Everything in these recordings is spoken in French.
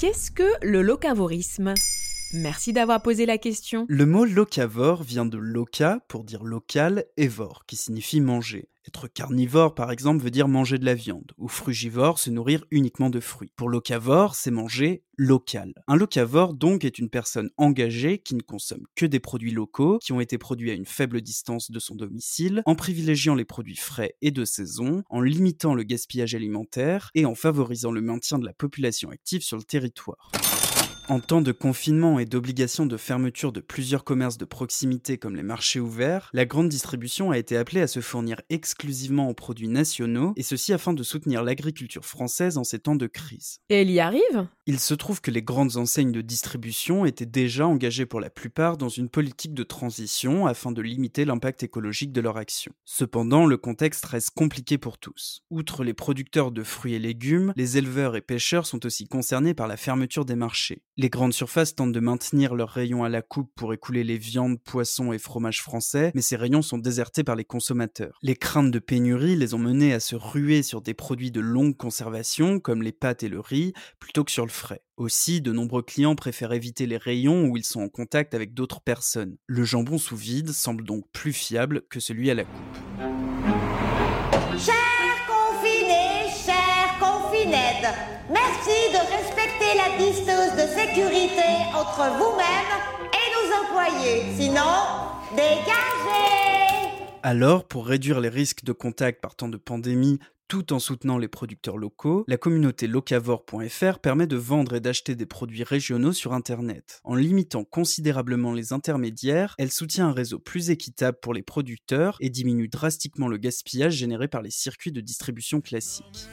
Qu'est-ce que le locavorisme? Merci d'avoir posé la question. Le mot locavore vient de loca pour dire local et vor qui signifie manger. Être carnivore par exemple veut dire manger de la viande ou frugivore se nourrir uniquement de fruits. Pour locavore, c'est manger local. Un locavore donc est une personne engagée qui ne consomme que des produits locaux qui ont été produits à une faible distance de son domicile, en privilégiant les produits frais et de saison, en limitant le gaspillage alimentaire et en favorisant le maintien de la population active sur le territoire. En temps de confinement et d'obligation de fermeture de plusieurs commerces de proximité comme les marchés ouverts, la grande distribution a été appelée à se fournir exclusivement en produits nationaux, et ceci afin de soutenir l'agriculture française en ces temps de crise. Et elle y arrive? Il se trouve que les grandes enseignes de distribution étaient déjà engagées pour la plupart dans une politique de transition afin de limiter l'impact écologique de leur action. Cependant, le contexte reste compliqué pour tous. Outre les producteurs de fruits et légumes, les éleveurs et pêcheurs sont aussi concernés par la fermeture des marchés. Les grandes surfaces tentent de maintenir leurs rayons à la coupe pour écouler les viandes, poissons et fromages français, mais ces rayons sont désertés par les consommateurs. Les craintes de pénurie les ont menés à se ruer sur des produits de longue conservation, comme les pâtes et le riz, plutôt que sur le frais. Aussi, de nombreux clients préfèrent éviter les rayons où ils sont en contact avec d'autres personnes. Le jambon sous vide semble donc plus fiable que celui à la coupe. Chers confinés, chers confinettes, merci de respecter la distance de sécurité entre vous-même et nos employés. Sinon, dégagez Alors, pour réduire les risques de contact par temps de pandémie, tout en soutenant les producteurs locaux, la communauté locavore.fr permet de vendre et d'acheter des produits régionaux sur Internet. En limitant considérablement les intermédiaires, elle soutient un réseau plus équitable pour les producteurs et diminue drastiquement le gaspillage généré par les circuits de distribution classiques.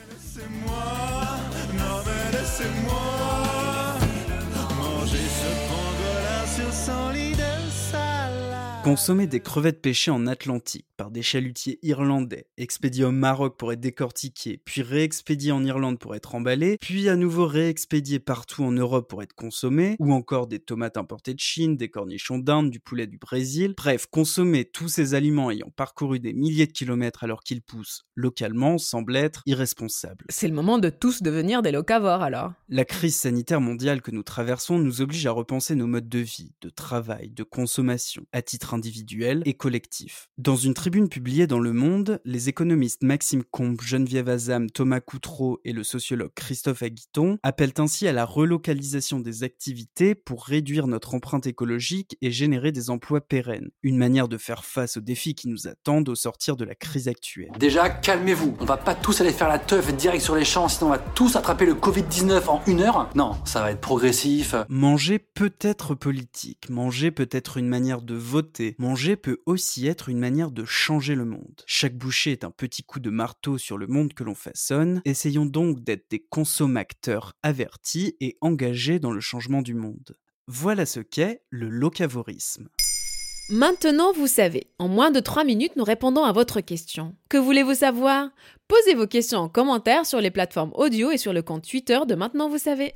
Consommer des crevettes pêchées en Atlantique par des chalutiers irlandais, expédiées au Maroc pour être décortiquées, puis réexpédiées en Irlande pour être emballées, puis à nouveau réexpédiées partout en Europe pour être consommées, ou encore des tomates importées de Chine, des cornichons d'Inde, du poulet du Brésil. Bref, consommer tous ces aliments ayant parcouru des milliers de kilomètres alors qu'ils poussent localement semble être irresponsable. C'est le moment de tous devenir des locavores alors. La crise sanitaire mondiale que nous traversons nous oblige à repenser nos modes de vie, de travail, de consommation, à titre individuel et collectif. Dans une tribune publiée dans Le Monde, les économistes Maxime Combe, Geneviève Azam, Thomas Coutreau et le sociologue Christophe Aguiton appellent ainsi à la relocalisation des activités pour réduire notre empreinte écologique et générer des emplois pérennes. Une manière de faire face aux défis qui nous attendent au sortir de la crise actuelle. Déjà, calmez-vous. On va pas tous aller faire la teuf direct sur les champs, sinon on va tous attraper le Covid-19 en une heure. Non, ça va être progressif. Manger peut être politique, manger peut être une manière de voter, manger peut aussi être une manière de changer le monde. Chaque bouchée est un petit coup de marteau sur le monde que l'on façonne. Essayons donc d'être des consommateurs avertis et engagés dans le changement du monde. Voilà ce qu'est le locavorisme. Maintenant, vous savez. En moins de 3 minutes, nous répondons à votre question. Que voulez-vous savoir? Posez vos questions en commentaire sur les plateformes audio et sur le compte Twitter de Maintenant, vous savez.